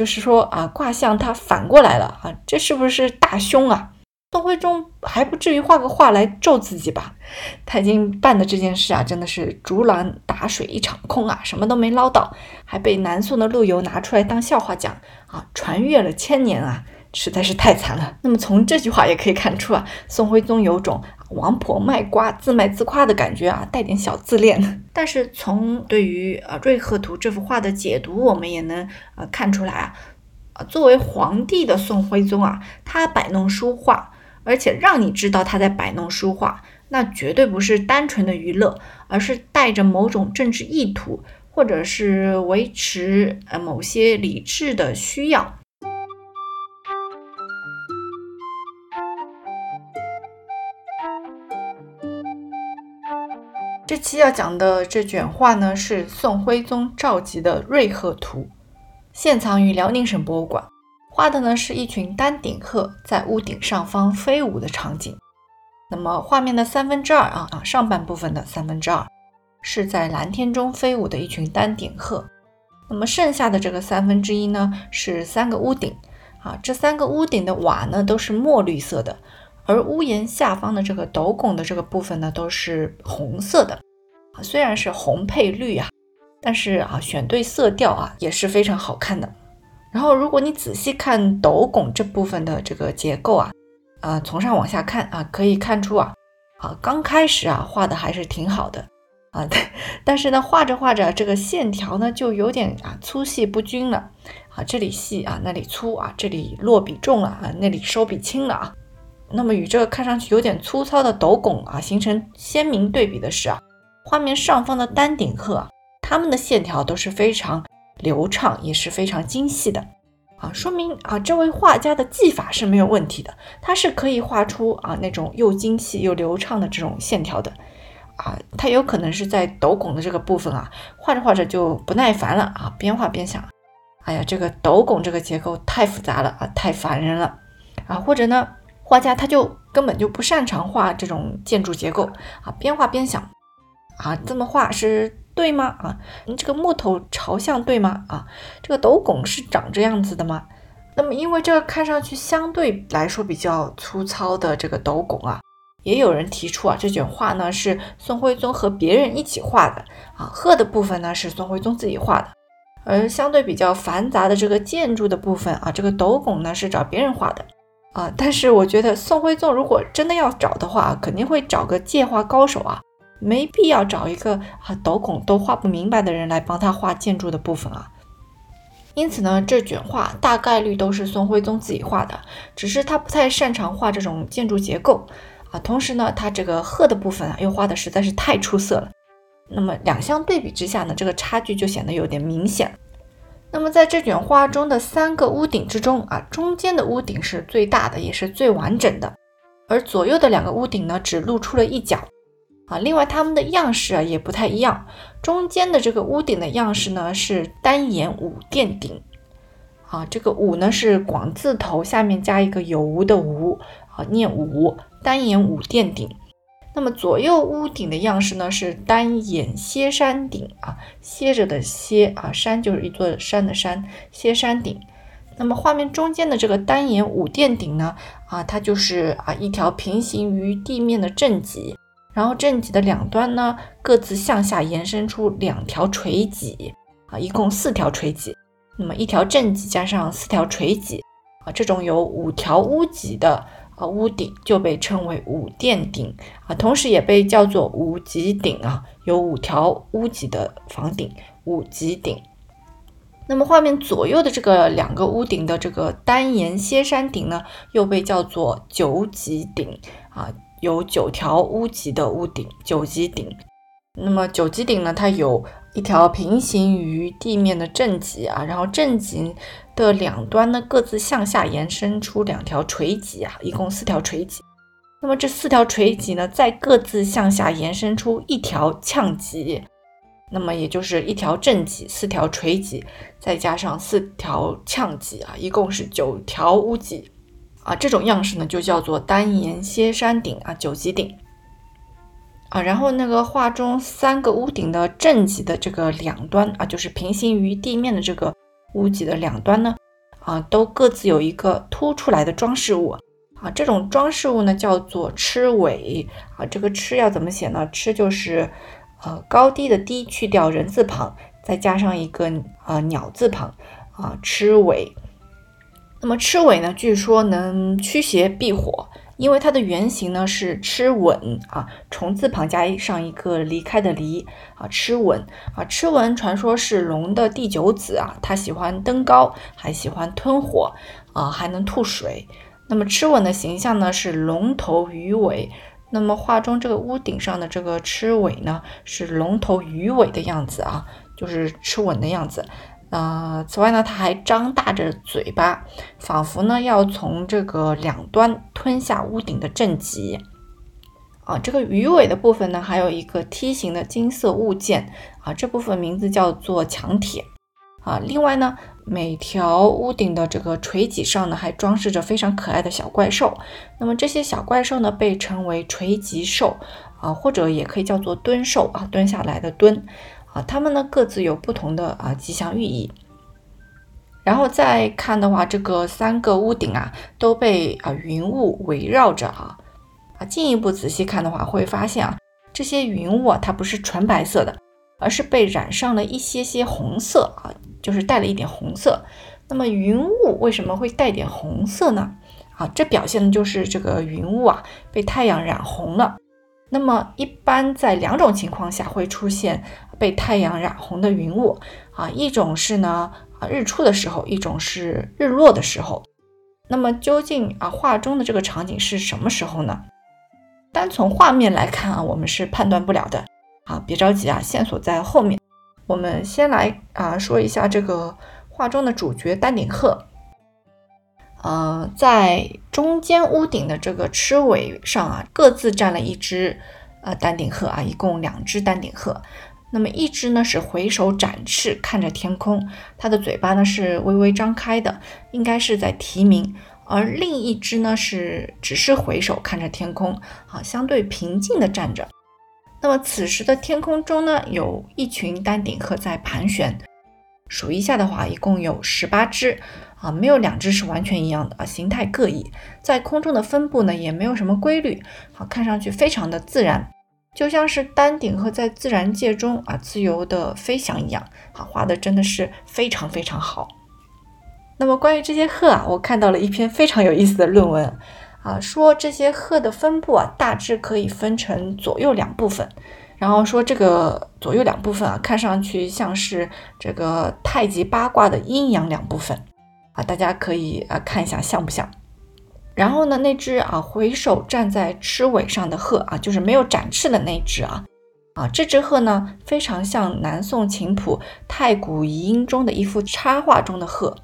就是说啊，卦象它反过来了啊，这是不是大凶啊？宋徽宗还不至于画个画来咒自己吧？他已经办的这件事啊，真的是竹篮打水一场空啊，什么都没捞到，还被南宋的陆游拿出来当笑话讲啊，传阅了千年啊，实在是太惨了。那么从这句话也可以看出啊，宋徽宗有种王婆卖瓜自卖自夸的感觉啊，带点小自恋。但是从对于呃《瑞鹤图》这幅画的解读，我们也能呃看出来啊，啊作为皇帝的宋徽宗啊，他摆弄书画。而且让你知道他在摆弄书画，那绝对不是单纯的娱乐，而是带着某种政治意图，或者是维持呃某些理智的需要。这期要讲的这卷画呢，是宋徽宗赵佶的《瑞鹤图》，现藏于辽宁省博物馆。画的呢是一群丹顶鹤在屋顶上方飞舞的场景。那么画面的三分之二啊啊上半部分的三分之二是在蓝天中飞舞的一群丹顶鹤。那么剩下的这个三分之一呢是三个屋顶啊，这三个屋顶的瓦呢都是墨绿色的，而屋檐下方的这个斗拱的这个部分呢都是红色的啊。虽然是红配绿啊，但是啊选对色调啊也是非常好看的。然后，如果你仔细看斗拱这部分的这个结构啊，啊，从上往下看啊，可以看出啊，啊，刚开始啊画的还是挺好的啊，但是呢，画着画着这个线条呢就有点啊粗细不均了啊，这里细啊，那里粗啊，这里落笔重了啊，那里收笔轻了啊。那么与这个看上去有点粗糙的斗拱啊形成鲜明对比的是啊，画面上方的丹顶鹤啊，它们的线条都是非常。流畅也是非常精细的啊，说明啊这位画家的技法是没有问题的，他是可以画出啊那种又精细又流畅的这种线条的啊，他有可能是在斗拱的这个部分啊，画着画着就不耐烦了啊，边画边想，哎呀这个斗拱这个结构太复杂了啊，太烦人了啊，或者呢画家他就根本就不擅长画这种建筑结构啊，边画边想啊这么画是。对吗？啊，你这个木头朝向对吗？啊，这个斗拱是长这样子的吗？那么，因为这个看上去相对来说比较粗糙的这个斗拱啊，也有人提出啊，这卷画呢是宋徽宗和别人一起画的啊，鹤的部分呢是宋徽宗自己画的，而相对比较繁杂的这个建筑的部分啊，这个斗拱呢是找别人画的啊。但是我觉得宋徽宗如果真的要找的话，肯定会找个借画高手啊。没必要找一个啊斗拱都画不明白的人来帮他画建筑的部分啊，因此呢，这卷画大概率都是宋徽宗自己画的，只是他不太擅长画这种建筑结构啊。同时呢，他这个鹤的部分啊又画的实在是太出色了，那么两相对比之下呢，这个差距就显得有点明显。那么在这卷画中的三个屋顶之中啊，中间的屋顶是最大的，也是最完整的，而左右的两个屋顶呢，只露出了一角。啊，另外它们的样式啊也不太一样。中间的这个屋顶的样式呢是单檐五殿顶，啊，这个五呢是广字头下面加一个有无的无，啊，念五单檐五殿顶。那么左右屋顶的样式呢是单檐歇山顶，啊，歇着的歇，啊，山就是一座山的山，歇山顶。那么画面中间的这个单檐五殿顶呢，啊，它就是啊一条平行于地面的正脊。然后正脊的两端呢，各自向下延伸出两条垂脊啊，一共四条垂脊。那么一条正脊加上四条垂脊啊，这种有五条屋脊的啊屋顶就被称为五殿顶啊，同时也被叫做五脊顶啊，有五条屋脊的房顶五脊顶。那么画面左右的这个两个屋顶的这个单檐歇山顶呢，又被叫做九脊顶啊。有九条屋脊的屋顶，九级顶。那么九级顶呢？它有一条平行于地面的正脊啊，然后正脊的两端呢各自向下延伸出两条垂脊啊，一共四条垂脊。那么这四条垂脊呢，再各自向下延伸出一条呛脊，那么也就是一条正脊，四条垂脊，再加上四条呛脊啊，一共是九条屋脊。啊，这种样式呢，就叫做单檐歇山顶啊，九级顶啊。然后那个画中三个屋顶的正脊的这个两端啊，就是平行于地面的这个屋脊的两端呢，啊，都各自有一个凸出来的装饰物啊。这种装饰物呢叫做螭尾啊。这个螭要怎么写呢？螭就是呃高低的低去掉人字旁，再加上一个啊鸟字旁啊螭尾。那么螭尾呢，据说能驱邪避火。因为它的原型呢是螭吻啊，虫字旁加上一个离开的离啊，螭吻啊，螭吻传说是龙的第九子啊，它喜欢登高，还喜欢吞火啊，还能吐水。那么螭吻的形象呢是龙头鱼尾，那么画中这个屋顶上的这个螭尾呢是龙头鱼尾的样子啊，就是螭吻的样子。呃，此外呢，它还张大着嘴巴，仿佛呢要从这个两端吞下屋顶的正极。啊，这个鱼尾的部分呢，还有一个梯形的金色物件，啊，这部分名字叫做墙铁。啊，另外呢，每条屋顶的这个垂脊上呢，还装饰着非常可爱的小怪兽。那么这些小怪兽呢，被称为垂脊兽，啊，或者也可以叫做蹲兽，啊，蹲下来的蹲。啊，它们呢各自有不同的啊吉祥寓意。然后再看的话，这个三个屋顶啊都被啊云雾围绕着啊啊，进一步仔细看的话，会发现啊这些云雾啊它不是纯白色的，而是被染上了一些些红色啊，就是带了一点红色。那么云雾为什么会带点红色呢？啊，这表现的就是这个云雾啊被太阳染红了。那么一般在两种情况下会出现被太阳染红的云雾啊，一种是呢啊日出的时候，一种是日落的时候。那么究竟啊画中的这个场景是什么时候呢？单从画面来看啊，我们是判断不了的啊。别着急啊，线索在后面。我们先来啊说一下这个画中的主角丹顶鹤。呃，在中间屋顶的这个螭尾上啊，各自站了一只呃丹顶鹤啊，一共两只丹顶鹤。那么一只呢是回首展翅看着天空，它的嘴巴呢是微微张开的，应该是在提名；而另一只呢是只是回首看着天空，啊，相对平静的站着。那么此时的天空中呢，有一群丹顶鹤在盘旋，数一下的话，一共有十八只。啊，没有两只是完全一样的啊，形态各异，在空中的分布呢也没有什么规律，好，看上去非常的自然，就像是丹顶鹤在自然界中啊自由的飞翔一样，啊，画的真的是非常非常好。那么关于这些鹤啊，我看到了一篇非常有意思的论文啊，说这些鹤的分布啊大致可以分成左右两部分，然后说这个左右两部分啊看上去像是这个太极八卦的阴阳两部分。啊，大家可以啊看一下像不像？然后呢，那只啊回首站在螭尾上的鹤啊，就是没有展翅的那只啊啊，这只鹤呢非常像南宋琴谱《太古遗音》中的一幅插画中的鹤。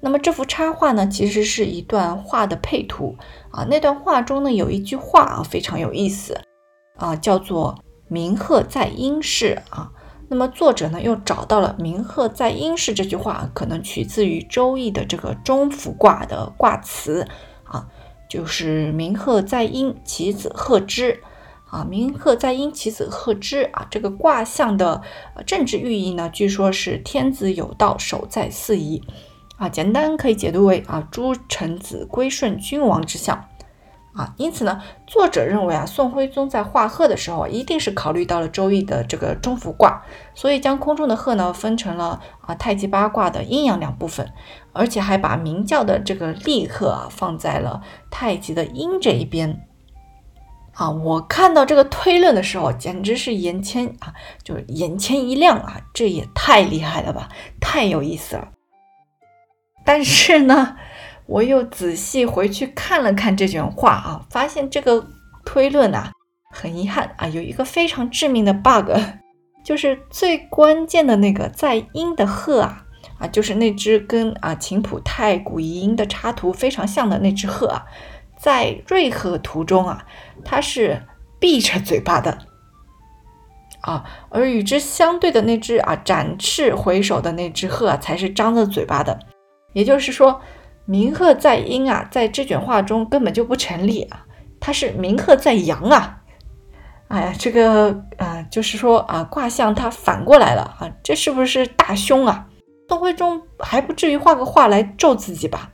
那么这幅插画呢，其实是一段画的配图啊。那段画中呢有一句话啊非常有意思啊，叫做“鸣鹤在阴室”啊。那么作者呢又找到了“鸣鹤在阴室”这句话，可能取自于《周易》的这个中孚卦的卦辞，就是“鸣鹤在阴，其子鹤之”啊，“鸣鹤在阴，其子鹤之”啊，这个卦象的政治寓意呢，据说是天子有道，守在四夷。啊，简单可以解读为啊，诸臣子归顺君王之相。啊，因此呢，作者认为啊，宋徽宗在画鹤的时候，一定是考虑到了《周易》的这个中孚卦，所以将空中的鹤呢分成了啊太极八卦的阴阳两部分，而且还把明教的这个立鹤啊放在了太极的阴这一边。啊，我看到这个推论的时候，简直是眼前啊，就是眼前一亮啊，这也太厉害了吧，太有意思了。但是呢。我又仔细回去看了看这卷画啊，发现这个推论啊，很遗憾啊，有一个非常致命的 bug，就是最关键的那个在阴的鹤啊啊，就是那只跟啊琴谱太古遗音的插图非常像的那只鹤啊，在瑞鹤图中啊，它是闭着嘴巴的啊，而与之相对的那只啊展翅回首的那只鹤啊，才是张着嘴巴的，也就是说。鸣鹤在阴啊，在这卷画中根本就不成立啊，它是鸣鹤在阳啊。哎呀，这个啊，就是说啊，卦象它反过来了啊，这是不是大凶啊？宋徽宗还不至于画个画来咒自己吧？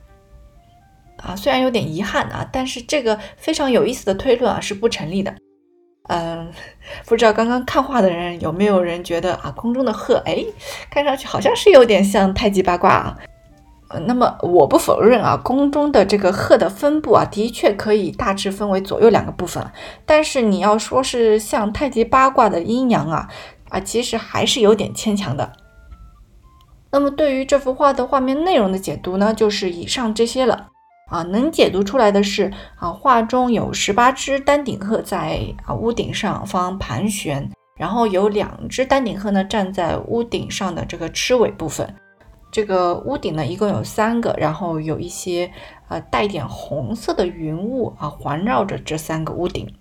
啊，虽然有点遗憾啊，但是这个非常有意思的推论啊是不成立的。嗯，不知道刚刚看画的人有没有人觉得啊，空中的鹤，哎，看上去好像是有点像太极八卦啊。呃，那么我不否认啊，宫中的这个鹤的分布啊，的确可以大致分为左右两个部分。但是你要说是像太极八卦的阴阳啊，啊，其实还是有点牵强的。那么对于这幅画的画面内容的解读呢，就是以上这些了。啊，能解读出来的是啊，画中有十八只丹顶鹤在啊屋顶上方盘旋，然后有两只丹顶鹤呢站在屋顶上的这个螭尾部分。这个屋顶呢一共有三个，然后有一些呃带点红色的云雾啊环绕着这三个屋顶。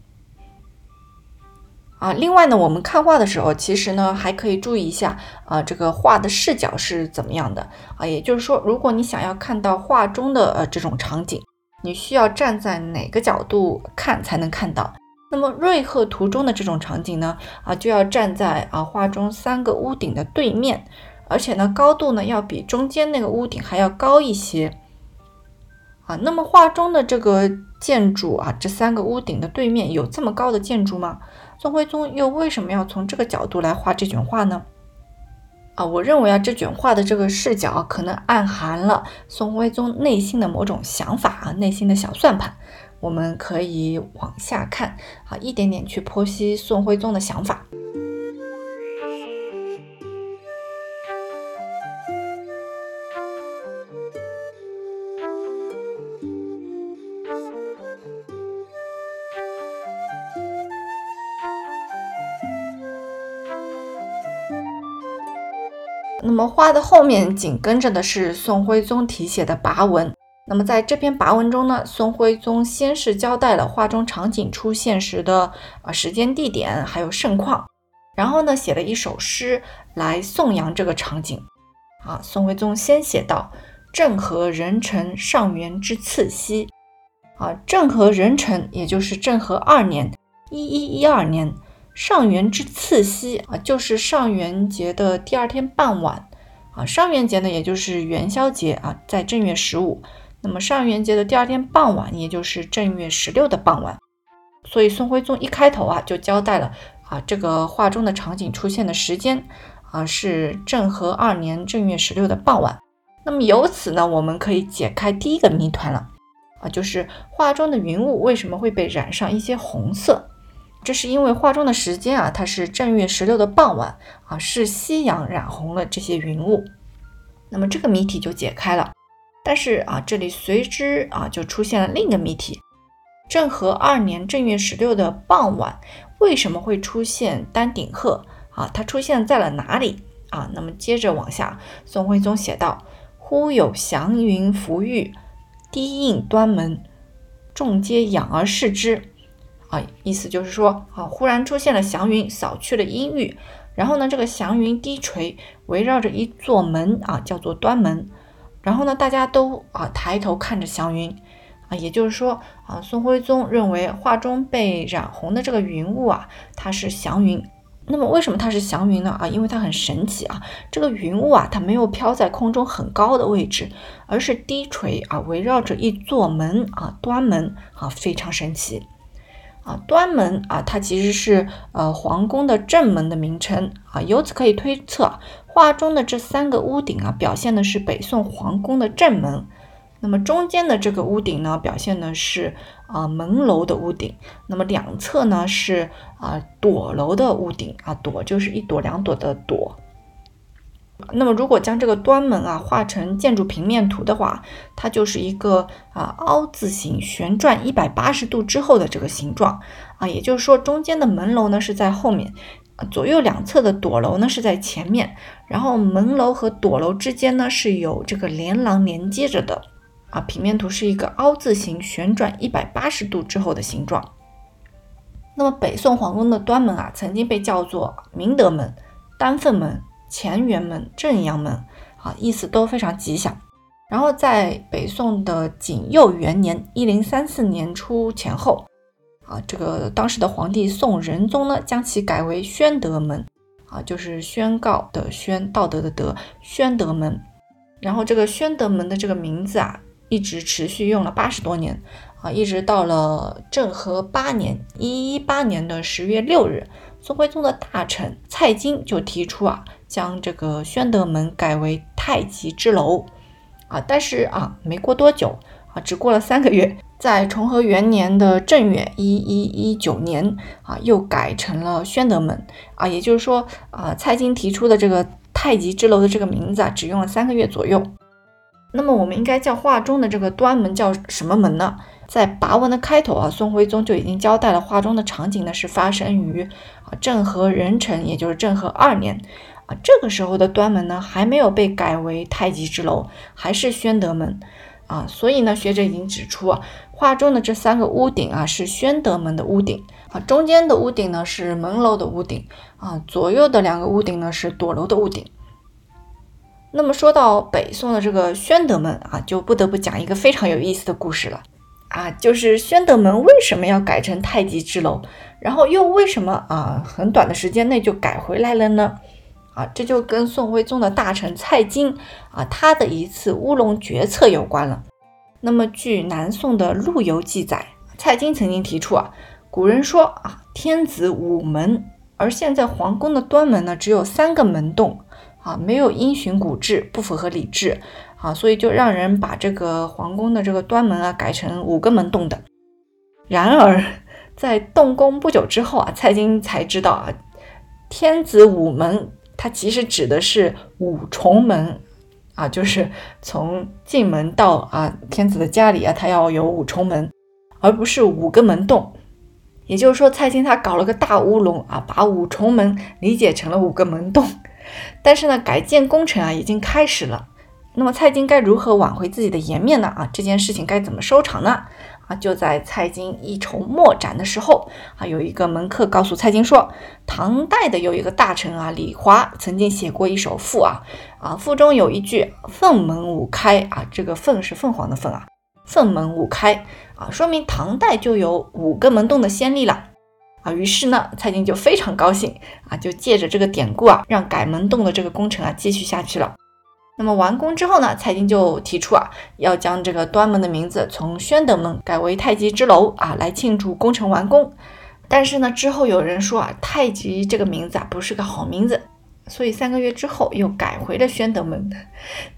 啊，另外呢，我们看画的时候，其实呢还可以注意一下啊，这个画的视角是怎么样的啊？也就是说，如果你想要看到画中的呃这种场景，你需要站在哪个角度看才能看到？那么瑞鹤图中的这种场景呢，啊就要站在啊画中三个屋顶的对面，而且呢高度呢要比中间那个屋顶还要高一些。啊，那么画中的这个建筑啊，这三个屋顶的对面有这么高的建筑吗？宋徽宗又为什么要从这个角度来画这卷画呢？啊，我认为啊，这卷画的这个视角可能暗含了宋徽宗内心的某种想法啊，内心的小算盘。我们可以往下看啊，一点点去剖析宋徽宗的想法。么画的后面紧跟着的是宋徽宗题写的跋文。那么在这篇跋文中呢，宋徽宗先是交代了画中场景出现时的啊时间、地点还有盛况，然后呢写了一首诗来颂扬这个场景。啊，宋徽宗先写道：“政和壬辰上元之次夕。”啊，政和壬辰也就是政和二年（一一一二年）。上元之次夕啊，就是上元节的第二天傍晚啊。上元节呢，也就是元宵节啊，在正月十五。那么上元节的第二天傍晚，也就是正月十六的傍晚。所以宋徽宗一开头啊，就交代了啊，这个画中的场景出现的时间啊，是正和二年正月十六的傍晚。那么由此呢，我们可以解开第一个谜团了啊，就是画中的云雾为什么会被染上一些红色？这是因为画中的时间啊，它是正月十六的傍晚啊，是夕阳染红了这些云雾，那么这个谜题就解开了。但是啊，这里随之啊就出现了另一个谜题：正和二年正月十六的傍晚，为什么会出现丹顶鹤啊？它出现在了哪里啊？那么接着往下，宋徽宗写道：“忽有祥云浮玉，低映端门，众皆仰而视之。”啊，意思就是说，啊，忽然出现了祥云，扫去了阴郁，然后呢，这个祥云低垂，围绕着一座门啊，叫做端门，然后呢，大家都啊抬头看着祥云，啊，也就是说，啊，宋徽宗认为画中被染红的这个云雾啊，它是祥云。那么为什么它是祥云呢？啊，因为它很神奇啊，这个云雾啊，它没有飘在空中很高的位置，而是低垂啊，围绕着一座门啊，端门啊，非常神奇。啊，端门啊，它其实是呃皇宫的正门的名称啊。由此可以推测，画中的这三个屋顶啊，表现的是北宋皇宫的正门。那么中间的这个屋顶呢，表现的是啊门楼的屋顶。那么两侧呢是啊朵楼的屋顶啊，朵就是一朵两朵的朵。那么，如果将这个端门啊画成建筑平面图的话，它就是一个啊凹字形旋转一百八十度之后的这个形状啊，也就是说，中间的门楼呢是在后面，左右两侧的朵楼呢是在前面，然后门楼和朵楼之间呢是有这个连廊连接着的啊。平面图是一个凹字形旋转一百八十度之后的形状。那么，北宋皇宫的端门啊，曾经被叫做明德门、丹凤门。乾元门、正阳门，啊，意思都非常吉祥。然后在北宋的景佑元年（一零三四年初前后），啊，这个当时的皇帝宋仁宗呢，将其改为宣德门，啊，就是宣告的宣，道德的德，宣德门。然后这个宣德门的这个名字啊，一直持续用了八十多年啊，一直到了政和八年（一一八年的十月六日），宋徽宗的大臣蔡京就提出啊，将这个宣德门改为太极之楼啊。但是啊，没过多久啊，只过了三个月，在重和元年的正月（一一一九年）啊，又改成了宣德门啊。也就是说啊，蔡京提出的这个。太极之楼的这个名字啊，只用了三个月左右。那么我们应该叫画中的这个端门叫什么门呢？在跋文的开头啊，宋徽宗就已经交代了画中的场景呢是发生于啊政和壬辰，也就是政和二年啊。这个时候的端门呢还没有被改为太极之楼，还是宣德门啊。所以呢，学者已经指出啊，画中的这三个屋顶啊是宣德门的屋顶啊。中间的屋顶呢是门楼的屋顶啊，左右的两个屋顶呢是垛楼的屋顶。那么说到北宋的这个宣德门啊，就不得不讲一个非常有意思的故事了啊，就是宣德门为什么要改成太极之楼，然后又为什么啊很短的时间内就改回来了呢？啊，这就跟宋徽宗的大臣蔡京啊他的一次乌龙决策有关了。那么据南宋的陆游记载，蔡京曾经提出啊。古人说啊，天子五门，而现在皇宫的端门呢，只有三个门洞啊，没有因循古制，不符合礼制啊，所以就让人把这个皇宫的这个端门啊改成五个门洞的。然而，在动工不久之后啊，蔡京才知道啊，天子五门，它其实指的是五重门啊，就是从进门到啊天子的家里啊，它要有五重门，而不是五个门洞。也就是说，蔡京他搞了个大乌龙啊，把五重门理解成了五个门洞。但是呢，改建工程啊已经开始了。那么蔡京该如何挽回自己的颜面呢？啊，这件事情该怎么收场呢？啊，就在蔡京一筹莫展的时候啊，有一个门客告诉蔡京说，唐代的有一个大臣啊，李华曾经写过一首赋啊，啊，赋中有一句“凤门五开”啊，这个“凤”是凤凰的“凤”啊。凤门五开啊，说明唐代就有五个门洞的先例了啊。于是呢，蔡京就非常高兴啊，就借着这个典故啊，让改门洞的这个工程啊继续下去了。那么完工之后呢，蔡京就提出啊，要将这个端门的名字从宣德门改为太极之楼啊，来庆祝工程完工。但是呢，之后有人说啊，太极这个名字啊不是个好名字。所以三个月之后又改回了宣德门。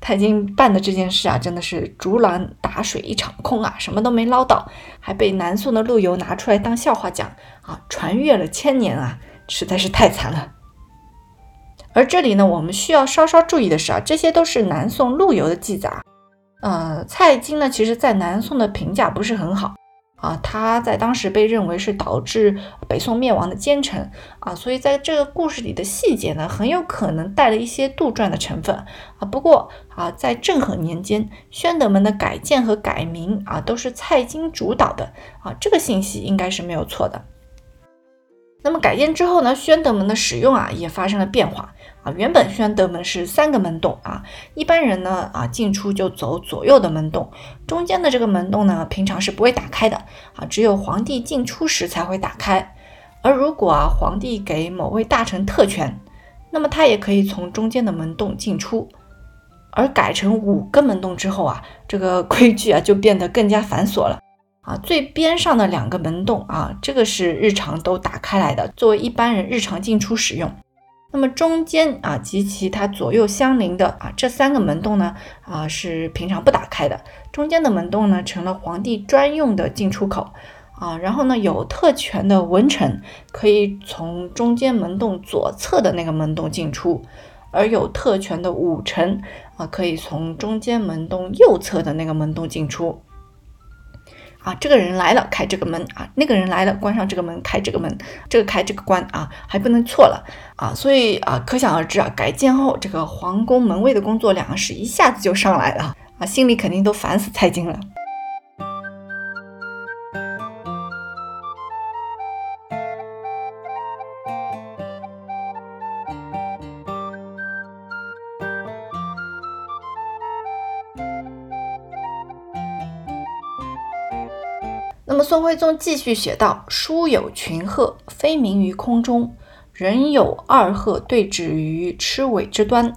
蔡京办的这件事啊，真的是竹篮打水一场空啊，什么都没捞到，还被南宋的陆游拿出来当笑话讲啊，传阅了千年啊，实在是太惨了。而这里呢，我们需要稍稍注意的是啊，这些都是南宋陆游的记载。呃，蔡京呢，其实在南宋的评价不是很好。啊，他在当时被认为是导致北宋灭亡的奸臣啊，所以在这个故事里的细节呢，很有可能带了一些杜撰的成分啊。不过啊，在政和年间，宣德门的改建和改名啊，都是蔡京主导的啊，这个信息应该是没有错的。那么改建之后呢，宣德门的使用啊，也发生了变化。原本宣德门是三个门洞啊，一般人呢啊进出就走左右的门洞，中间的这个门洞呢平常是不会打开的啊，只有皇帝进出时才会打开。而如果啊皇帝给某位大臣特权，那么他也可以从中间的门洞进出。而改成五个门洞之后啊，这个规矩啊就变得更加繁琐了啊。最边上的两个门洞啊，这个是日常都打开来的，作为一般人日常进出使用。那么中间啊及其它左右相邻的啊这三个门洞呢啊是平常不打开的，中间的门洞呢成了皇帝专用的进出口。啊，然后呢有特权的文臣可以从中间门洞左侧的那个门洞进出，而有特权的武臣啊可以从中间门洞右侧的那个门洞进出。啊，这个人来了，开这个门啊；那个人来了，关上这个门，开这个门，这个开这个关啊，还不能错了啊。所以啊，可想而知啊，改建后这个皇宫门卫的工作量是一下子就上来了啊，心里肯定都烦死蔡京了。宋徽宗继续写道：“书有群鹤，飞鸣于空中。人有二鹤对止于螭尾之端，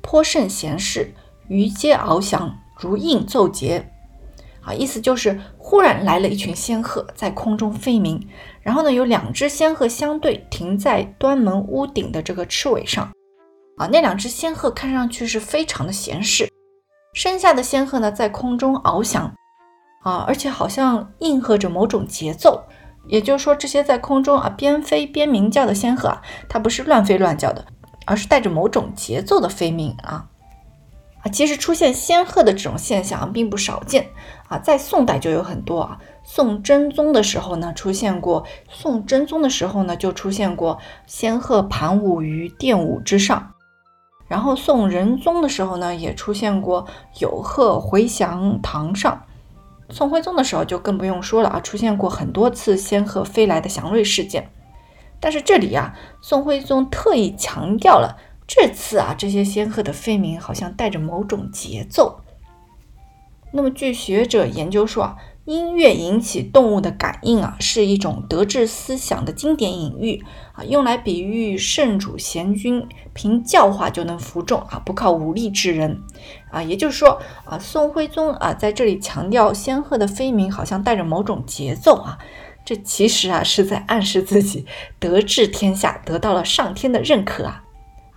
颇甚闲适，鱼皆翱翔，如应奏节。啊，意思就是忽然来了一群仙鹤在空中飞鸣，然后呢，有两只仙鹤相对停在端门屋顶的这个螭尾上。啊，那两只仙鹤看上去是非常的闲适，身下的仙鹤呢在空中翱翔，啊，而且好像应和着某种节奏。也就是说，这些在空中啊边飞边鸣叫的仙鹤啊，它不是乱飞乱叫的，而是带着某种节奏的飞鸣啊啊。其实出现仙鹤的这种现象并不少见啊，在宋代就有很多啊。宋真宗的时候呢，出现过；宋真宗的时候呢，就出现过仙鹤盘舞于殿舞之上。然后宋仁宗的时候呢，也出现过有鹤回翔堂上。宋徽宗的时候就更不用说了啊，出现过很多次仙鹤飞来的祥瑞事件。但是这里啊，宋徽宗特意强调了。这次啊，这些仙鹤的飞鸣好像带着某种节奏。那么，据学者研究说啊，音乐引起动物的感应啊，是一种德治思想的经典隐喻啊，用来比喻圣主贤君凭教化就能服众啊，不靠武力治人啊。也就是说啊，宋徽宗啊在这里强调仙鹤的飞鸣好像带着某种节奏啊，这其实啊是在暗示自己德治天下，得到了上天的认可啊。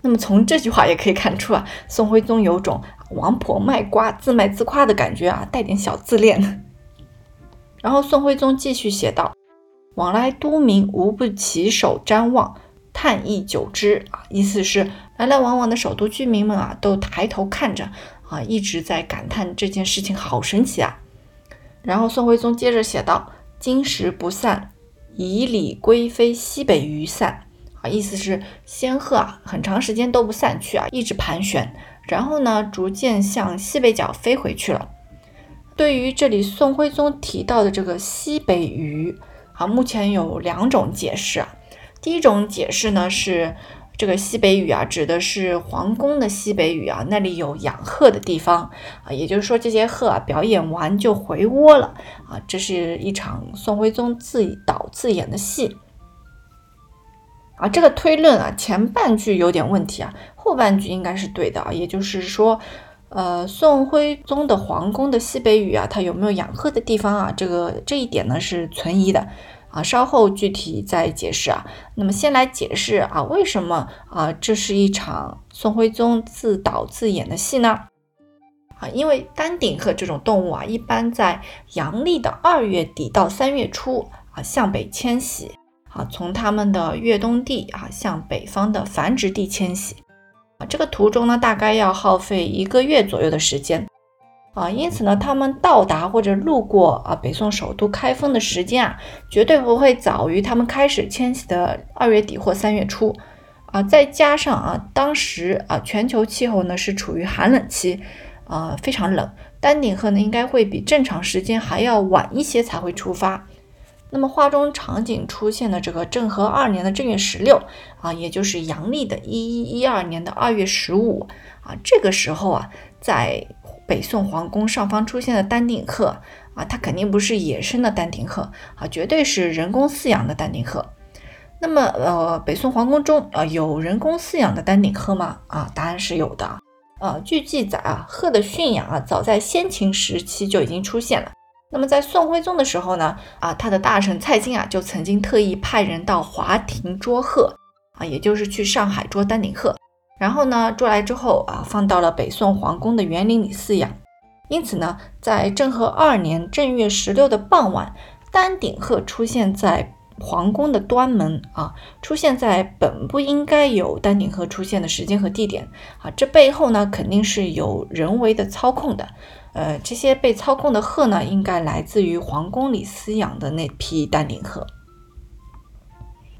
那么从这句话也可以看出啊，宋徽宗有种王婆卖瓜、自卖自夸的感觉啊，带点小自恋。然后宋徽宗继续写道：“往来都民无不起手瞻望，叹意久之啊。”意思是来来往往的首都居民们啊，都抬头看着啊，一直在感叹这件事情好神奇啊。然后宋徽宗接着写道：“今时不散，以礼归飞西北隅散。”啊，意思是仙鹤啊，很长时间都不散去啊，一直盘旋，然后呢，逐渐向西北角飞回去了。对于这里宋徽宗提到的这个西北隅啊，目前有两种解释啊。第一种解释呢是这个西北隅啊，指的是皇宫的西北隅啊，那里有养鹤的地方啊，也就是说这些鹤啊表演完就回窝了啊，这是一场宋徽宗自导自演的戏。啊，这个推论啊，前半句有点问题啊，后半句应该是对的啊。也就是说，呃，宋徽宗的皇宫的西北隅啊，它有没有养鹤的地方啊？这个这一点呢是存疑的啊，稍后具体再解释啊。那么先来解释啊，为什么啊，这是一场宋徽宗自导自演的戏呢？啊，因为丹顶鹤这种动物啊，一般在阳历的二月底到三月初啊，向北迁徙。啊，从他们的越冬地啊向北方的繁殖地迁徙，这个途中呢大概要耗费一个月左右的时间啊，因此呢，他们到达或者路过啊北宋首都开封的时间啊，绝对不会早于他们开始迁徙的二月底或三月初啊，再加上啊，当时啊全球气候呢是处于寒冷期啊，非常冷，丹顶鹤呢应该会比正常时间还要晚一些才会出发。那么画中场景出现的这个正和二年的正月十六啊，也就是阳历的一一一二年的二月十五啊，这个时候啊，在北宋皇宫上方出现的丹顶鹤啊，它肯定不是野生的丹顶鹤啊，绝对是人工饲养的丹顶鹤。那么呃，北宋皇宫中啊，有人工饲养的丹顶鹤吗？啊，答案是有的。呃，据记载啊，鹤的驯养啊，早在先秦时期就已经出现了。那么在宋徽宗的时候呢，啊，他的大臣蔡京啊，就曾经特意派人到华亭捉鹤，啊，也就是去上海捉丹顶鹤，然后呢，捉来之后啊，放到了北宋皇宫的园林里饲养。因此呢，在正和二年正月十六的傍晚，丹顶鹤出现在皇宫的端门啊，出现在本不应该有丹顶鹤出现的时间和地点啊，这背后呢，肯定是有人为的操控的。呃，这些被操控的鹤呢，应该来自于皇宫里饲养的那批丹顶鹤。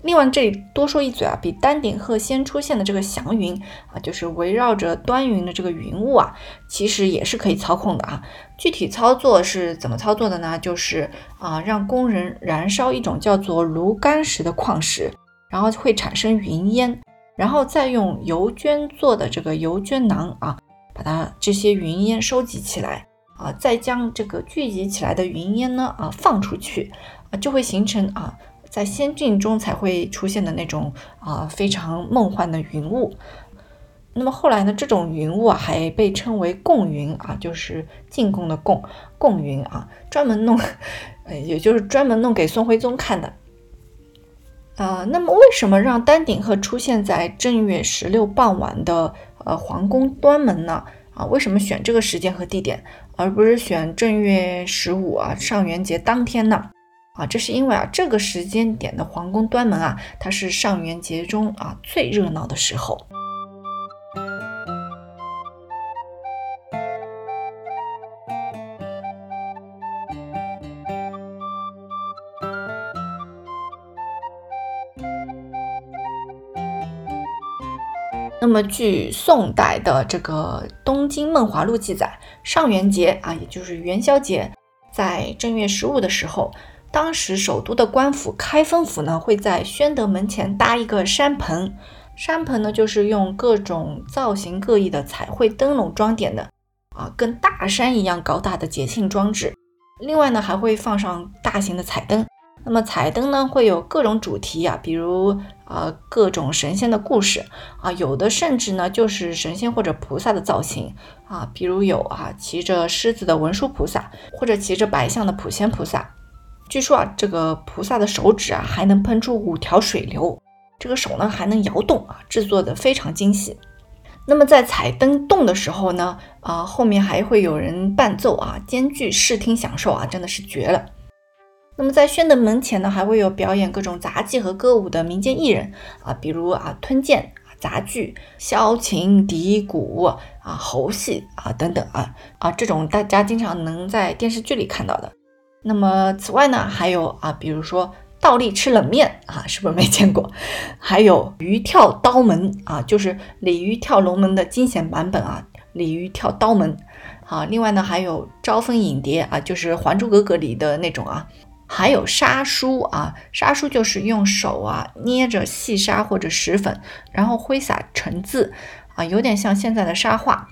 另外，这里多说一嘴啊，比丹顶鹤先出现的这个祥云啊，就是围绕着端云的这个云雾啊，其实也是可以操控的啊。具体操作是怎么操作的呢？就是啊，让工人燃烧一种叫做炉甘石的矿石，然后会产生云烟，然后再用油绢做的这个油绢囊啊。把它这些云烟收集起来啊，再将这个聚集起来的云烟呢啊放出去啊，就会形成啊在仙境中才会出现的那种啊非常梦幻的云雾。那么后来呢，这种云雾啊还被称为贡云啊，就是进贡的贡贡云啊，专门弄，呃，也就是专门弄给宋徽宗看的。呃，那么为什么让丹顶鹤出现在正月十六傍晚的呃皇宫端门呢？啊，为什么选这个时间和地点，而不是选正月十五啊上元节当天呢？啊，这是因为啊这个时间点的皇宫端门啊，它是上元节中啊最热闹的时候。那么，据宋代的这个《东京梦华录》记载，上元节啊，也就是元宵节，在正月十五的时候，当时首都的官府开封府呢，会在宣德门前搭一个山棚。山棚呢，就是用各种造型各异的彩绘灯笼装点的，啊，跟大山一样高大的节庆装置。另外呢，还会放上大型的彩灯。那么彩灯呢，会有各种主题啊，比如啊各种神仙的故事啊，有的甚至呢就是神仙或者菩萨的造型啊，比如有啊骑着狮子的文殊菩萨，或者骑着白象的普贤菩萨。据说啊，这个菩萨的手指啊还能喷出五条水流，这个手呢还能摇动啊，制作的非常精细。那么在彩灯动的时候呢，啊后面还会有人伴奏啊，兼具视听享受啊，真的是绝了。那么在宣德门前呢，还会有表演各种杂技和歌舞的民间艺人啊，比如啊吞剑杂剧、箫琴笛鼓啊猴戏啊等等啊啊这种大家经常能在电视剧里看到的。那么此外呢，还有啊比如说倒立吃冷面啊，是不是没见过？还有鱼跳刀门啊，就是鲤鱼跳龙门的惊险版本啊，鲤鱼跳刀门啊。另外呢，还有招蜂引蝶啊，就是《还珠格格》里的那种啊。还有沙书啊，沙书就是用手啊捏着细沙或者石粉，然后挥洒成字啊，有点像现在的沙画。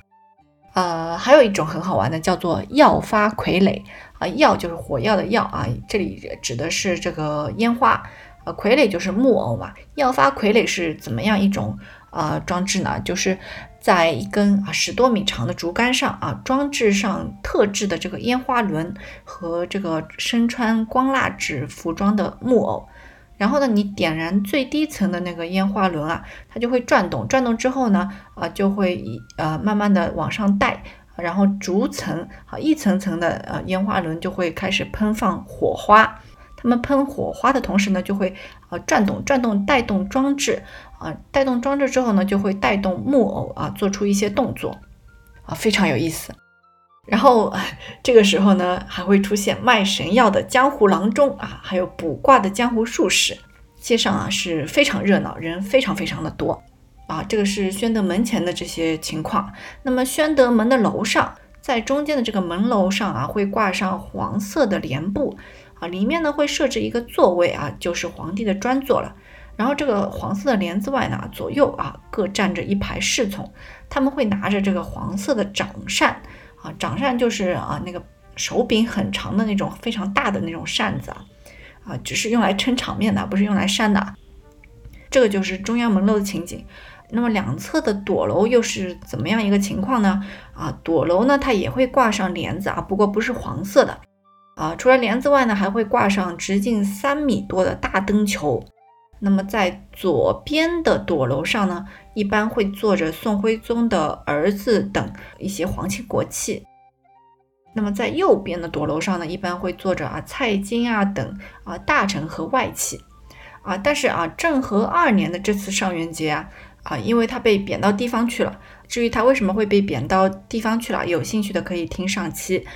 呃，还有一种很好玩的，叫做药发傀儡啊，药就是火药的药啊，这里指的是这个烟花，呃，傀儡就是木偶嘛。药发傀儡是怎么样一种啊装置呢？就是。在一根啊十多米长的竹竿上啊，装置上特制的这个烟花轮和这个身穿光蜡纸服装的木偶，然后呢，你点燃最低层的那个烟花轮啊，它就会转动，转动之后呢，啊就会呃慢慢的往上带，然后逐层啊一层层的呃烟花轮就会开始喷放火花。它们喷火花的同时呢，就会呃转动转动带动装置啊，带动装置之后呢，就会带动木偶啊做出一些动作啊，非常有意思。然后这个时候呢，还会出现卖神药的江湖郎中啊，还有卜卦的江湖术士，街上啊是非常热闹，人非常非常的多啊。这个是宣德门前的这些情况。那么宣德门的楼上，在中间的这个门楼上啊，会挂上黄色的帘布。啊，里面呢会设置一个座位啊，就是皇帝的专座了。然后这个黄色的帘子外呢，左右啊各站着一排侍从，他们会拿着这个黄色的掌扇啊，掌扇就是啊那个手柄很长的那种非常大的那种扇子啊，啊只是用来撑场面的，不是用来扇的。这个就是中央门楼的情景。那么两侧的朵楼又是怎么样一个情况呢？啊，朵楼呢它也会挂上帘子啊，不过不是黄色的。啊，除了帘子外呢，还会挂上直径三米多的大灯球。那么在左边的朵楼上呢，一般会坐着宋徽宗的儿子等一些皇亲国戚。那么在右边的朵楼上呢，一般会坐着啊蔡京啊等啊大臣和外戚。啊，但是啊政和二年的这次上元节啊啊，因为他被贬到地方去了。至于他为什么会被贬到地方去了，有兴趣的可以听上期。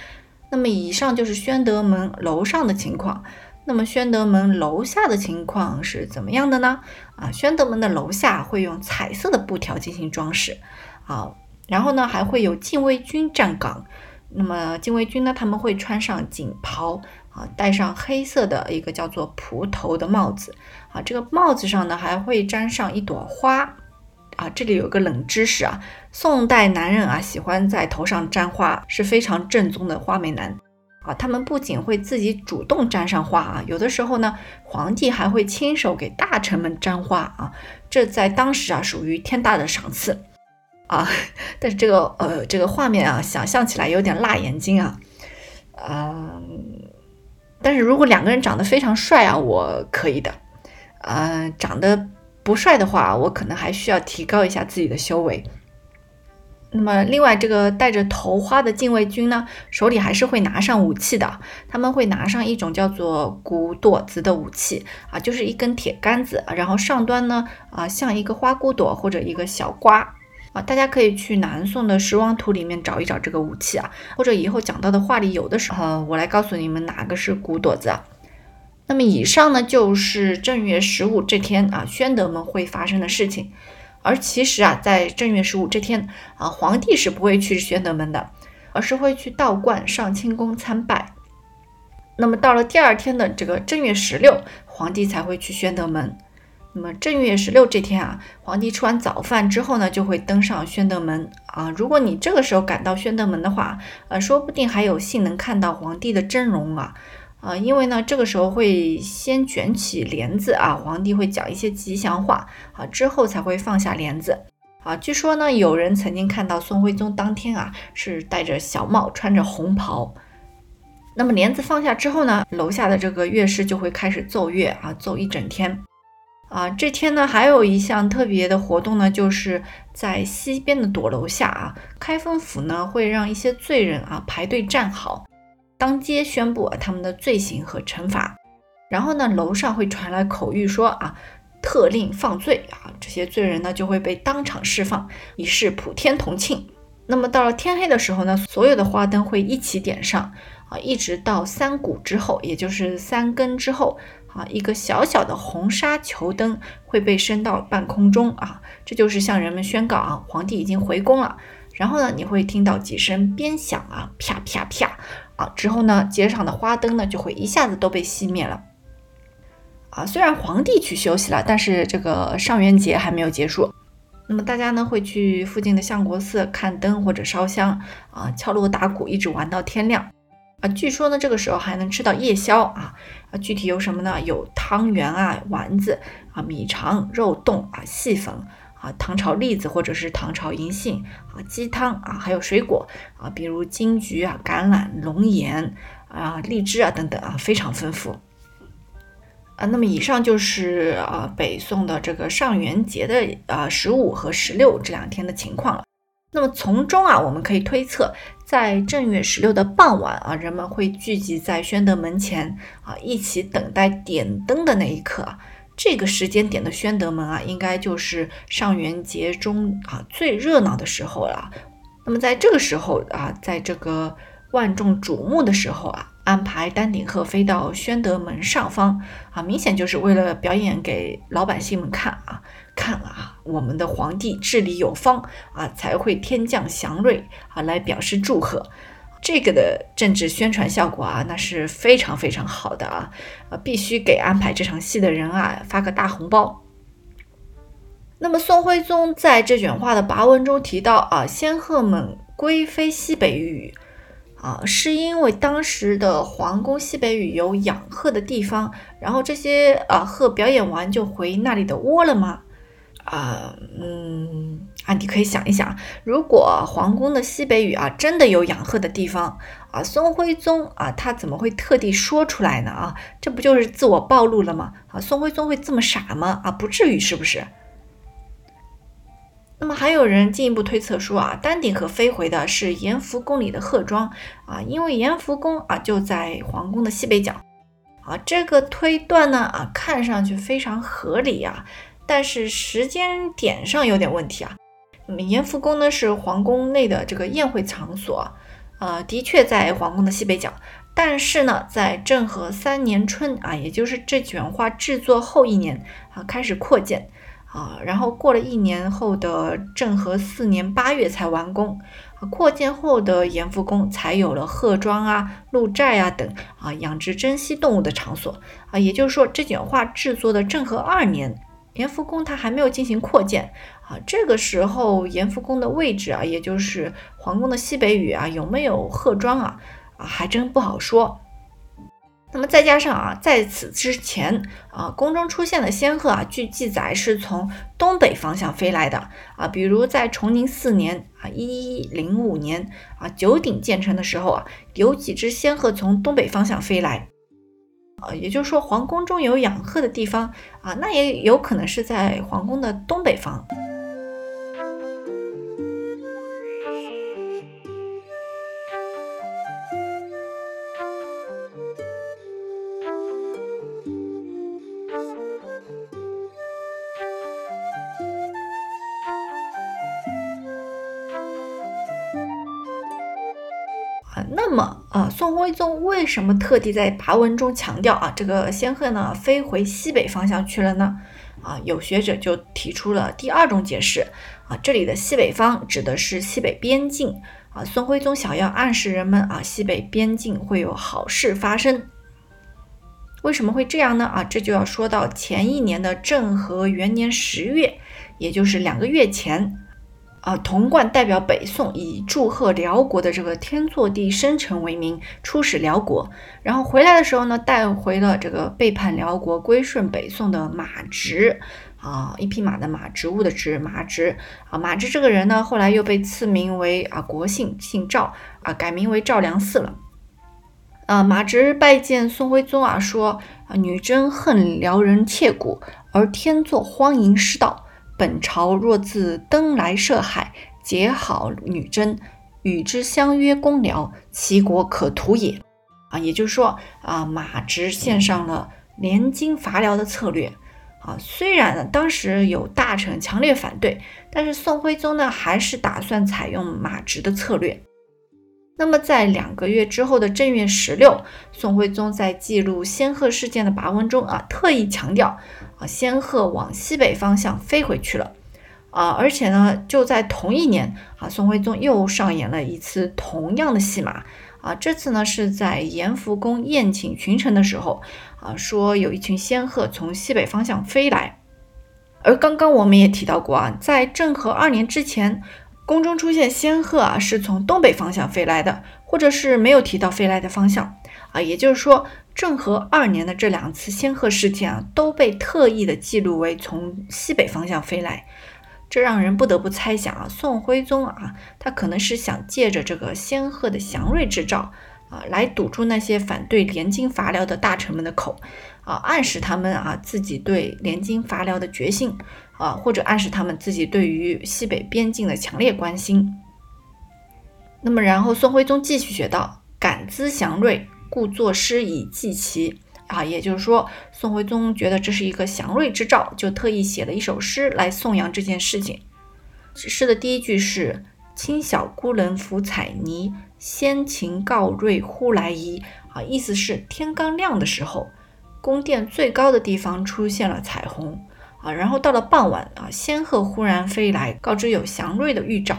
那么以上就是宣德门楼上的情况，那么宣德门楼下的情况是怎么样的呢？啊，宣德门的楼下会用彩色的布条进行装饰，啊，然后呢还会有禁卫军站岗，那么禁卫军呢他们会穿上锦袍，啊，戴上黑色的一个叫做蒲头的帽子，啊，这个帽子上呢还会粘上一朵花。啊，这里有个冷知识啊，宋代男人啊喜欢在头上沾花，是非常正宗的花美男。啊，他们不仅会自己主动沾上花啊，有的时候呢，皇帝还会亲手给大臣们沾花啊，这在当时啊属于天大的赏赐啊。但是这个呃这个画面啊，想象起来有点辣眼睛啊，嗯，但是如果两个人长得非常帅啊，我可以的，呃，长得不帅的话，我可能还需要提高一下自己的修为。那么，另外这个戴着头花的禁卫军呢，手里还是会拿上武器的。他们会拿上一种叫做骨朵子的武器啊，就是一根铁杆子，然后上端呢啊像一个花骨朵或者一个小瓜啊。大家可以去南宋的十王图里面找一找这个武器啊，或者以后讲到的话里有的时候，我来告诉你们哪个是骨朵子啊。那么以上呢就是正月十五这天啊，宣德门会发生的事情。而其实啊，在正月十五这天啊，皇帝是不会去宣德门的，而是会去道观上清宫参拜。那么到了第二天的这个正月十六，皇帝才会去宣德门。那么正月十六这天啊，皇帝吃完早饭之后呢，就会登上宣德门啊。如果你这个时候赶到宣德门的话，呃，说不定还有幸能看到皇帝的真容啊。啊，因为呢，这个时候会先卷起帘子啊，皇帝会讲一些吉祥话啊，之后才会放下帘子啊。据说呢，有人曾经看到宋徽宗当天啊是戴着小帽，穿着红袍。那么帘子放下之后呢，楼下的这个乐师就会开始奏乐啊，奏一整天啊。这天呢，还有一项特别的活动呢，就是在西边的朵楼下啊，开封府呢会让一些罪人啊排队站好。当街宣布他们的罪行和惩罚，然后呢，楼上会传来口谕说啊，特令放罪啊，这些罪人呢就会被当场释放，以示普天同庆。那么到了天黑的时候呢，所有的花灯会一起点上啊，一直到三鼓之后，也就是三更之后啊，一个小小的红纱球灯会被升到半空中啊，这就是向人们宣告啊，皇帝已经回宫了。然后呢，你会听到几声鞭响啊，啪啪啪。啊之后呢，街上的花灯呢就会一下子都被熄灭了。啊，虽然皇帝去休息了，但是这个上元节还没有结束。那么大家呢会去附近的相国寺看灯或者烧香啊，敲锣打鼓，一直玩到天亮。啊，据说呢这个时候还能吃到夜宵啊啊，具体有什么呢？有汤圆啊、丸子啊、米肠、肉冻啊、细粉。啊，糖炒栗子或者是糖炒银杏啊，鸡汤啊，还有水果啊，比如金桔啊、橄榄、龙眼啊、荔枝啊等等啊，非常丰富啊。那么以上就是啊北宋的这个上元节的啊十五和十六这两天的情况了。那么从中啊，我们可以推测，在正月十六的傍晚啊，人们会聚集在宣德门前啊，一起等待点灯的那一刻。这个时间点的宣德门啊，应该就是上元节中啊最热闹的时候了。那么在这个时候啊，在这个万众瞩目的时候啊，安排丹顶鹤飞到宣德门上方啊，明显就是为了表演给老百姓们看啊，看啊，我们的皇帝治理有方啊，才会天降祥瑞啊，来表示祝贺。这个的政治宣传效果啊，那是非常非常好的啊！啊，必须给安排这场戏的人啊发个大红包。那么宋徽宗在这卷话的跋文中提到啊，仙鹤们归飞西北隅啊，是因为当时的皇宫西北隅有养鹤的地方，然后这些啊鹤表演完就回那里的窝了吗？啊，嗯，啊，你可以想一想，如果皇宫的西北隅啊真的有养鹤的地方啊，宋徽宗啊他怎么会特地说出来呢？啊，这不就是自我暴露了吗？啊，宋徽宗会这么傻吗？啊，不至于，是不是？那么还有人进一步推测说啊，丹顶鹤飞回的是延福宫里的鹤庄啊，因为延福宫啊就在皇宫的西北角啊，这个推断呢啊看上去非常合理啊。但是时间点上有点问题啊。那么延福宫呢是皇宫内的这个宴会场所，呃，的确在皇宫的西北角。但是呢，在政和三年春啊，也就是这卷画制作后一年啊，开始扩建啊，然后过了一年后的政和四年八月才完工。扩建后的延福宫才有了鹤庄啊、鹿寨啊等啊养殖珍稀动物的场所啊。也就是说，这卷画制作的政和二年。延福宫它还没有进行扩建啊，这个时候延福宫的位置啊，也就是皇宫的西北隅啊，有没有鹤庄啊？啊，还真不好说。那么再加上啊，在此之前啊，宫中出现的仙鹤啊，据记载是从东北方向飞来的啊。比如在崇宁四年啊，一零五年啊，九鼎建成的时候啊，有几只仙鹤从东北方向飞来啊。也就是说，皇宫中有养鹤的地方啊，那也有可能是在皇宫的东北方。宋徽宗为什么特地在跋文中强调啊，这个仙鹤呢飞回西北方向去了呢？啊，有学者就提出了第二种解释啊，这里的西北方指的是西北边境啊，宋徽宗想要暗示人们啊，西北边境会有好事发生。为什么会这样呢？啊，这就要说到前一年的政和元年十月，也就是两个月前。啊，童贯代表北宋，以祝贺辽国的这个天祚帝生辰为名出使辽国，然后回来的时候呢，带回了这个背叛辽国、归顺北宋的马植啊，一匹马的马，植物的植，马植啊，马植这个人呢，后来又被赐名为啊国姓，姓赵啊，改名为赵良嗣了。啊，马植拜见宋徽宗啊，说啊，女真恨辽人切骨，而天作荒淫失道。本朝若自登来涉海，结好女真，与之相约攻辽，齐国可图也。啊，也就是说啊，马直献上了联金伐辽的策略。啊，虽然呢当时有大臣强烈反对，但是宋徽宗呢还是打算采用马直的策略。那么在两个月之后的正月十六，宋徽宗在记录仙鹤事件的跋文中啊，特意强调啊。仙鹤往西北方向飞回去了，啊，而且呢，就在同一年，啊，宋徽宗又上演了一次同样的戏码，啊，这次呢是在延福宫宴请群臣的时候，啊，说有一群仙鹤从西北方向飞来，而刚刚我们也提到过啊，在政和二年之前，宫中出现仙鹤啊，是从东北方向飞来的，或者是没有提到飞来的方向，啊，也就是说。政和二年的这两次仙鹤事件啊，都被特意的记录为从西北方向飞来，这让人不得不猜想啊，宋徽宗啊，他可能是想借着这个仙鹤的祥瑞之兆啊，来堵住那些反对联金伐辽的大臣们的口啊，暗示他们啊自己对联金伐辽的决心啊，或者暗示他们自己对于西北边境的强烈关心。那么，然后宋徽宗继续写道：“感兹祥瑞。”故作诗以寄其啊，也就是说，宋徽宗觉得这是一个祥瑞之兆，就特意写了一首诗来颂扬这件事情。诗的第一句是“清晓孤人浮彩泥，先秦告瑞忽来仪”，啊，意思是天刚亮的时候，宫殿最高的地方出现了彩虹啊，然后到了傍晚啊，仙鹤忽然飞来，告知有祥瑞的预兆。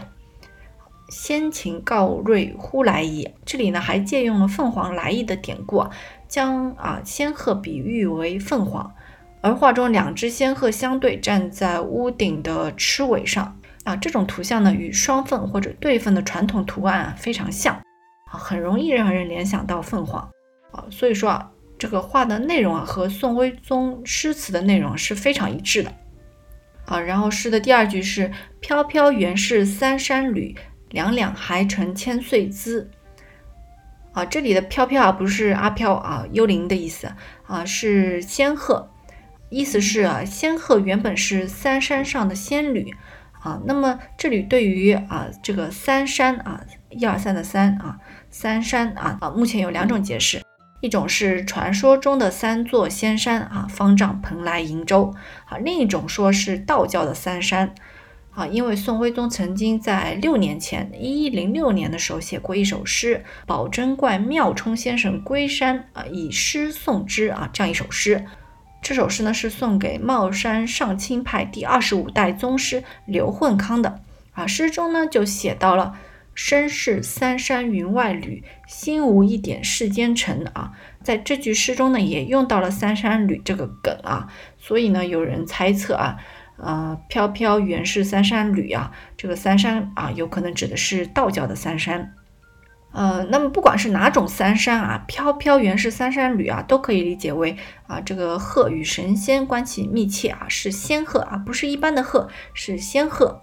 先秦告瑞忽来仪，这里呢还借用了凤凰来意的典故，将啊仙鹤比喻为凤凰，而画中两只仙鹤相对站在屋顶的螭尾上啊，这种图像呢与双凤或者对凤的传统图案啊非常像啊，很容易让人联想到凤凰啊，所以说啊这个画的内容啊和宋徽宗诗词的内容是非常一致的啊，然后诗的第二句是飘飘原是三山侣。两两还成千岁姿啊！这里的飘飘啊，不是阿飘啊，幽灵的意思啊，是仙鹤，意思是啊，仙鹤原本是三山上的仙侣啊。那么这里对于啊这个三山啊，一二三的三啊，三山啊啊，目前有两种解释，一种是传说中的三座仙山啊，方丈蓬莱瀛洲啊，另一种说是道教的三山。啊，因为宋徽宗曾经在六年前，一一零六年的时候写过一首诗《宝珍观妙冲先生归山》啊，以诗送之啊，这样一首诗。这首诗呢是送给茂山上清派第二十五代宗师刘混康的啊。诗中呢就写到了“身是三山云外侣，心无一点世间尘”啊。在这句诗中呢也用到了“三山侣”这个梗啊，所以呢有人猜测啊。呃，飘飘原是三山侣啊，这个三山啊，有可能指的是道教的三山呃，那么不管是哪种三山啊，飘飘原是三山侣啊，都可以理解为啊，这个鹤与神仙关系密切啊，是仙鹤啊，不是一般的鹤，是仙鹤。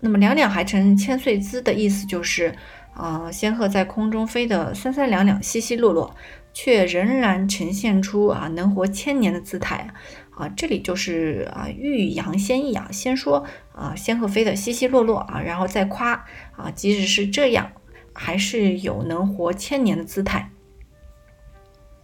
那么两两还成千岁姿的意思就是，啊，仙鹤在空中飞得三三两两、稀稀落落，却仍然呈现出啊能活千年的姿态啊。这里就是啊欲扬先抑啊，先说啊仙鹤飞得稀稀落落啊，然后再夸啊，即使是这样。还是有能活千年的姿态。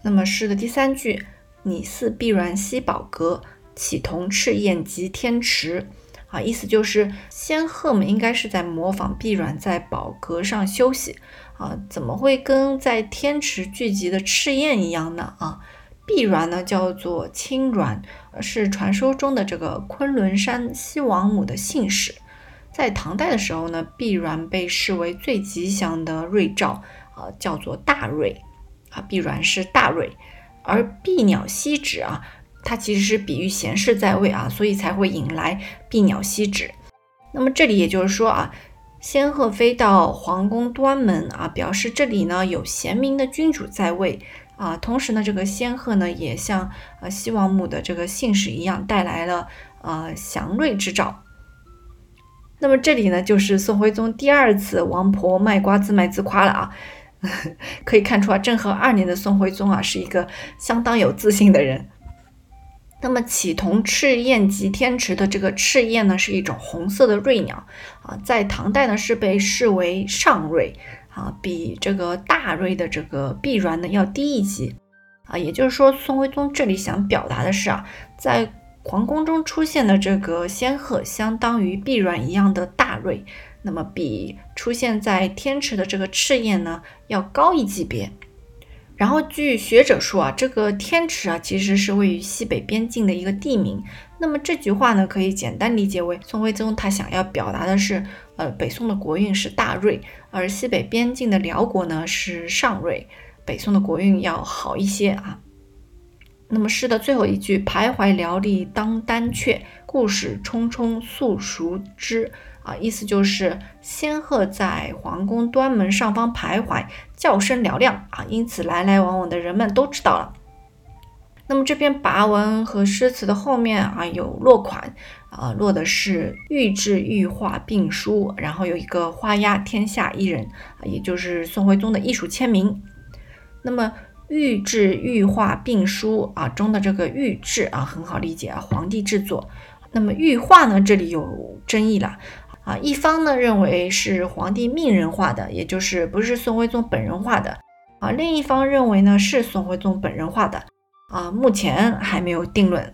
那么诗的第三句“你似碧鸾栖宝阁，岂同赤焰及天池”，啊，意思就是仙鹤们应该是在模仿碧鸾在宝阁上休息啊，怎么会跟在天池聚集的赤焰一样呢？啊，碧鸾呢叫做青鸾，是传说中的这个昆仑山西王母的姓氏。在唐代的时候呢，碧鸾被视为最吉祥的瑞兆，啊，叫做大瑞，啊，碧鸾是大瑞，而碧鸟栖止啊，它其实是比喻贤士在位啊，所以才会引来碧鸟栖止。那么这里也就是说啊，仙鹤飞到皇宫端门啊，表示这里呢有贤明的君主在位啊，同时呢，这个仙鹤呢也像呃西王母的这个姓氏一样，带来了呃祥瑞之兆。那么这里呢，就是宋徽宗第二次王婆卖瓜自卖自夸了啊！可以看出啊，政和二年的宋徽宗啊，是一个相当有自信的人。那么启同赤焰及天池的这个赤焰呢，是一种红色的瑞鸟啊，在唐代呢是被视为上瑞啊，比这个大瑞的这个碧鸾呢要低一级啊。也就是说，宋徽宗这里想表达的是啊，在皇宫中出现的这个仙鹤，相当于碧鸾一样的大瑞，那么比出现在天池的这个赤焰呢要高一级别。然后据学者说啊，这个天池啊其实是位于西北边境的一个地名。那么这句话呢，可以简单理解为宋徽宗他想要表达的是，呃，北宋的国运是大瑞，而西北边境的辽国呢是上瑞，北宋的国运要好一些啊。那么诗的最后一句“徘徊辽历当丹阙，故事匆匆速熟知”啊，意思就是仙鹤在皇宫端门上方徘徊，叫声嘹亮啊，因此来来往往的人们都知道了。那么这篇跋文和诗词的后面啊有落款啊，落的是玉制玉画并书，然后有一个画押天下一人啊，也就是宋徽宗的艺术签名。那么。御制御画并书啊中的这个御制啊很好理解啊，皇帝制作。那么御画呢，这里有争议了啊。一方呢认为是皇帝命人画的，也就是不是宋徽宗本人画的啊。另一方认为呢是宋徽宗本人画的啊。目前还没有定论，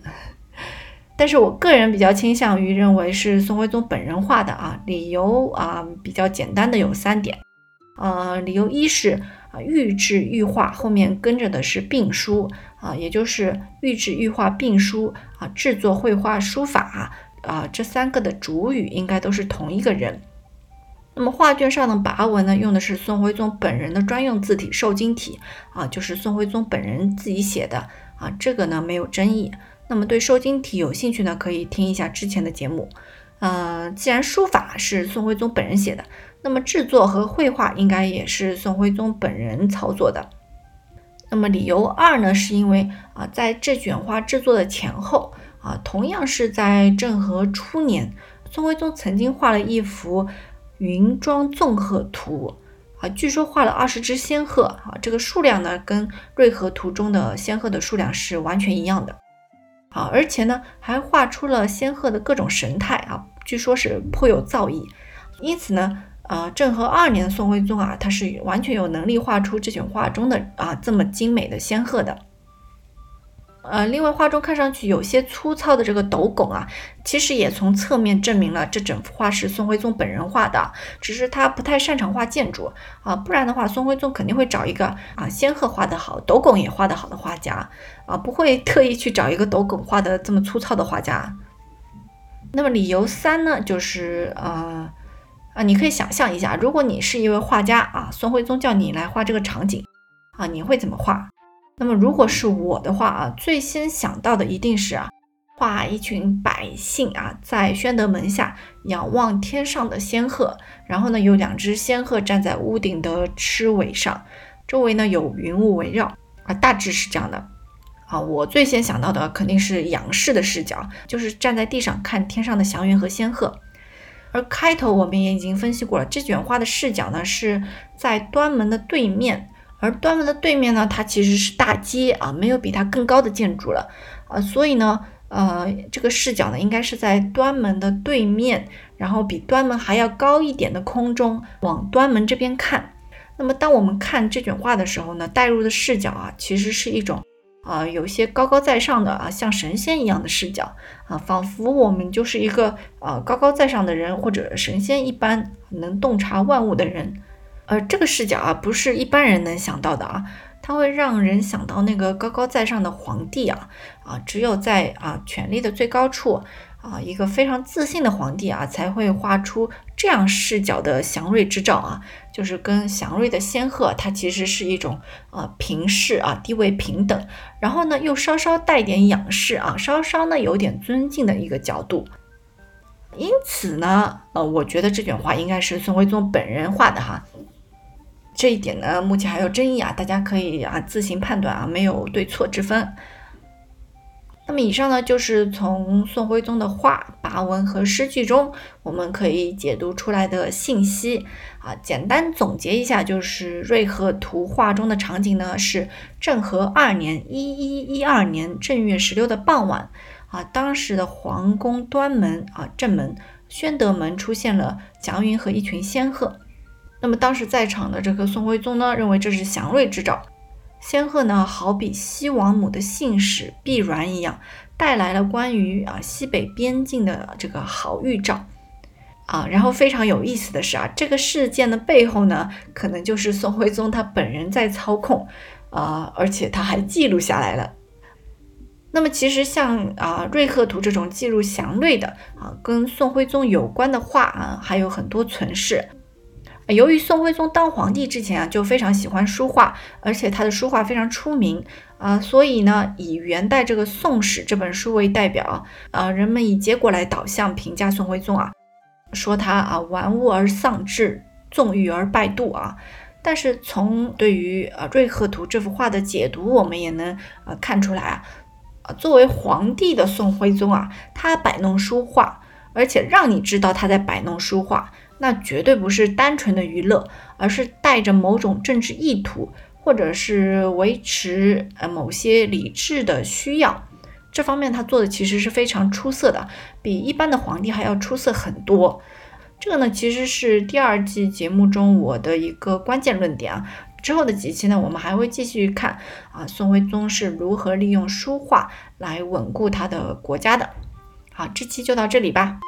但是我个人比较倾向于认为是宋徽宗本人画的啊。理由啊比较简单的有三点啊。理由一是。啊，御制御画后面跟着的是并书啊，也就是御制御画并书啊，制作绘画书法啊，啊这三个的主语应该都是同一个人。那么画卷上的跋文呢，用的是宋徽宗本人的专用字体瘦金体啊，就是宋徽宗本人自己写的啊，这个呢没有争议。那么对瘦金体有兴趣呢，可以听一下之前的节目。呃，既然书法是宋徽宗本人写的。那么制作和绘画应该也是宋徽宗本人操作的。那么理由二呢，是因为啊，在这卷画制作的前后啊，同样是在政和初年，宋徽宗曾经画了一幅云庄纵鹤图啊，据说画了二十只仙鹤啊，这个数量呢，跟瑞鹤图中的仙鹤的数量是完全一样的啊，而且呢，还画出了仙鹤的各种神态啊，据说是颇有造诣，因此呢。啊，政和二年宋徽宗啊，他是完全有能力画出这卷画中的啊这么精美的仙鹤的。呃，另外画中看上去有些粗糙的这个斗拱啊，其实也从侧面证明了这整幅画是宋徽宗本人画的，只是他不太擅长画建筑啊，不然的话，宋徽宗肯定会找一个啊仙鹤画得好、斗拱也画得好的画家啊，不会 特意去找一个斗拱画的这么粗糙的画家。那么理由三呢，就是呃。啊，你可以想象一下，如果你是一位画家啊，宋徽宗叫你来画这个场景啊，你会怎么画？那么如果是我的话啊，最先想到的一定是啊，画一群百姓啊，在宣德门下仰望天上的仙鹤，然后呢，有两只仙鹤站在屋顶的螭尾上，周围呢有云雾围绕啊，大致是这样的啊。我最先想到的肯定是仰视的视角，就是站在地上看天上的祥云和仙鹤。而开头我们也已经分析过了，这卷画的视角呢是在端门的对面，而端门的对面呢，它其实是大街啊，没有比它更高的建筑了啊，所以呢，呃，这个视角呢应该是在端门的对面，然后比端门还要高一点的空中往端门这边看。那么当我们看这卷画的时候呢，带入的视角啊，其实是一种。啊，有些高高在上的啊，像神仙一样的视角啊，仿佛我们就是一个啊高高在上的人，或者神仙一般能洞察万物的人。呃这个视角啊，不是一般人能想到的啊，它会让人想到那个高高在上的皇帝啊啊，只有在啊权力的最高处。啊，一个非常自信的皇帝啊，才会画出这样视角的祥瑞之兆啊，就是跟祥瑞的仙鹤，它其实是一种啊平视啊，地位平等，然后呢又稍稍带点仰视啊，稍稍呢有点尊敬的一个角度。因此呢，呃，我觉得这卷画应该是宋徽宗本人画的哈，这一点呢目前还有争议啊，大家可以啊自行判断啊，没有对错之分。那么以上呢，就是从宋徽宗的画、跋文和诗句中，我们可以解读出来的信息啊。简单总结一下，就是瑞鹤图画中的场景呢，是政和二年（一一一二年）正月十六的傍晚啊。当时的皇宫端门啊正门宣德门出现了祥云和一群仙鹤。那么当时在场的这个宋徽宗呢，认为这是祥瑞之兆。仙鹤呢，好比西王母的信使碧鸾一样，带来了关于啊西北边境的这个好预兆啊。然后非常有意思的是啊，这个事件的背后呢，可能就是宋徽宗他本人在操控啊，而且他还记录下来了。那么其实像啊《瑞鹤图》这种记录祥瑞的啊，跟宋徽宗有关的画啊，还有很多存世。由于宋徽宗当皇帝之前啊，就非常喜欢书画，而且他的书画非常出名啊，所以呢，以元代这个《宋史》这本书为代表啊，人们以结果来导向评价宋徽宗啊，说他啊玩物而丧志，纵欲而败度啊。但是从对于呃《瑞鹤图》这幅画的解读，我们也能呃看出来啊，啊作为皇帝的宋徽宗啊，他摆弄书画，而且让你知道他在摆弄书画。那绝对不是单纯的娱乐，而是带着某种政治意图，或者是维持呃某些理智的需要。这方面他做的其实是非常出色的，比一般的皇帝还要出色很多。这个呢，其实是第二季节目中我的一个关键论点啊。之后的几期呢，我们还会继续看啊，宋徽宗是如何利用书画来稳固他的国家的。好，这期就到这里吧。